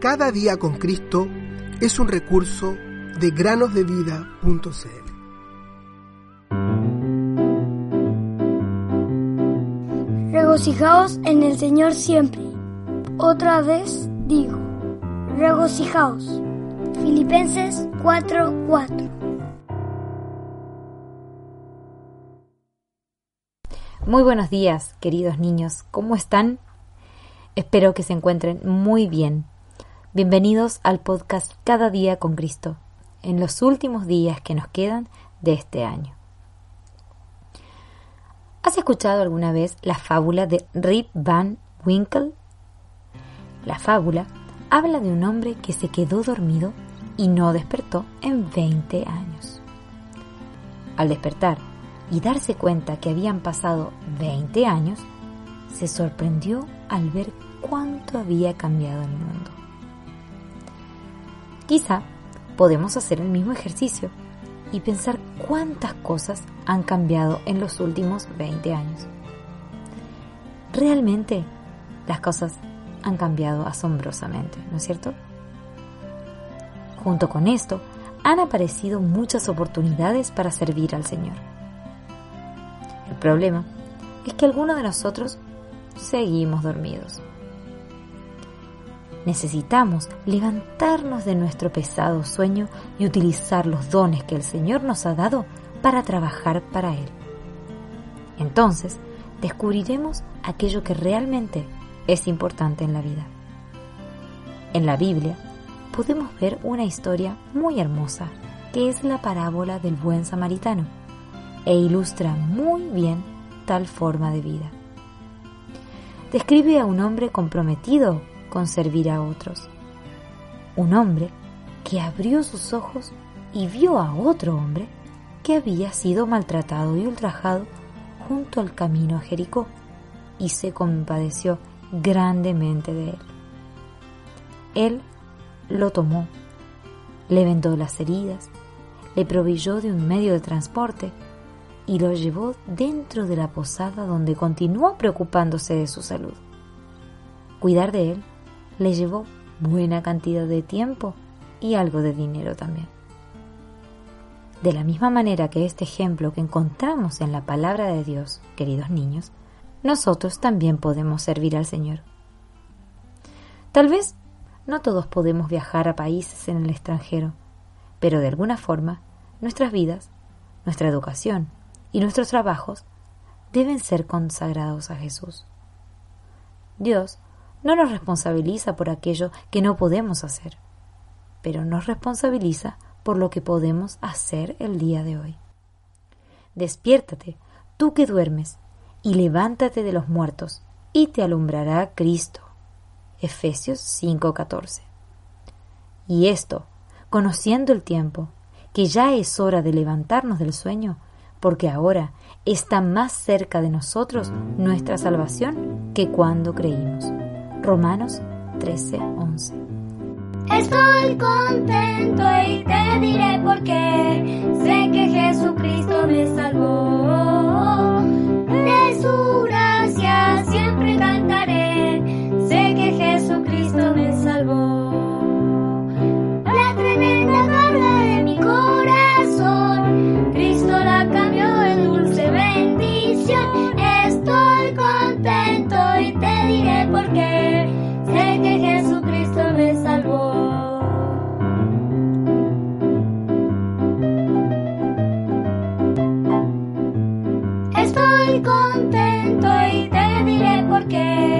Cada día con Cristo es un recurso de granosdevida.cl. Regocijaos en el Señor siempre. Otra vez digo, regocijaos. Filipenses 4:4 Muy buenos días, queridos niños. ¿Cómo están? Espero que se encuentren muy bien. Bienvenidos al podcast Cada día con Cristo, en los últimos días que nos quedan de este año. ¿Has escuchado alguna vez la fábula de Rip Van Winkle? La fábula habla de un hombre que se quedó dormido y no despertó en 20 años. Al despertar, y darse cuenta que habían pasado 20 años, se sorprendió al ver cuánto había cambiado el mundo. Quizá podemos hacer el mismo ejercicio y pensar cuántas cosas han cambiado en los últimos 20 años. Realmente las cosas han cambiado asombrosamente, ¿no es cierto? Junto con esto, han aparecido muchas oportunidades para servir al Señor. El problema es que algunos de nosotros seguimos dormidos. Necesitamos levantarnos de nuestro pesado sueño y utilizar los dones que el Señor nos ha dado para trabajar para Él. Entonces, descubriremos aquello que realmente es importante en la vida. En la Biblia podemos ver una historia muy hermosa, que es la parábola del buen samaritano e ilustra muy bien tal forma de vida. Describe a un hombre comprometido con servir a otros. Un hombre que abrió sus ojos y vio a otro hombre que había sido maltratado y ultrajado junto al camino a Jericó y se compadeció grandemente de él. Él lo tomó, le vendó las heridas, le proveyó de un medio de transporte y lo llevó dentro de la posada donde continuó preocupándose de su salud. Cuidar de él le llevó buena cantidad de tiempo y algo de dinero también. De la misma manera que este ejemplo que encontramos en la palabra de Dios, queridos niños, nosotros también podemos servir al Señor. Tal vez no todos podemos viajar a países en el extranjero, pero de alguna forma nuestras vidas, nuestra educación, y nuestros trabajos deben ser consagrados a Jesús. Dios no nos responsabiliza por aquello que no podemos hacer, pero nos responsabiliza por lo que podemos hacer el día de hoy. Despiértate, tú que duermes, y levántate de los muertos, y te alumbrará Cristo. Efesios 5:14. Y esto, conociendo el tiempo, que ya es hora de levantarnos del sueño, porque ahora está más cerca de nosotros nuestra salvación que cuando creímos. Romanos 13:11. Estoy contento y te diré por qué. Sé que Jesucristo me salvó. contento y te diré por qué.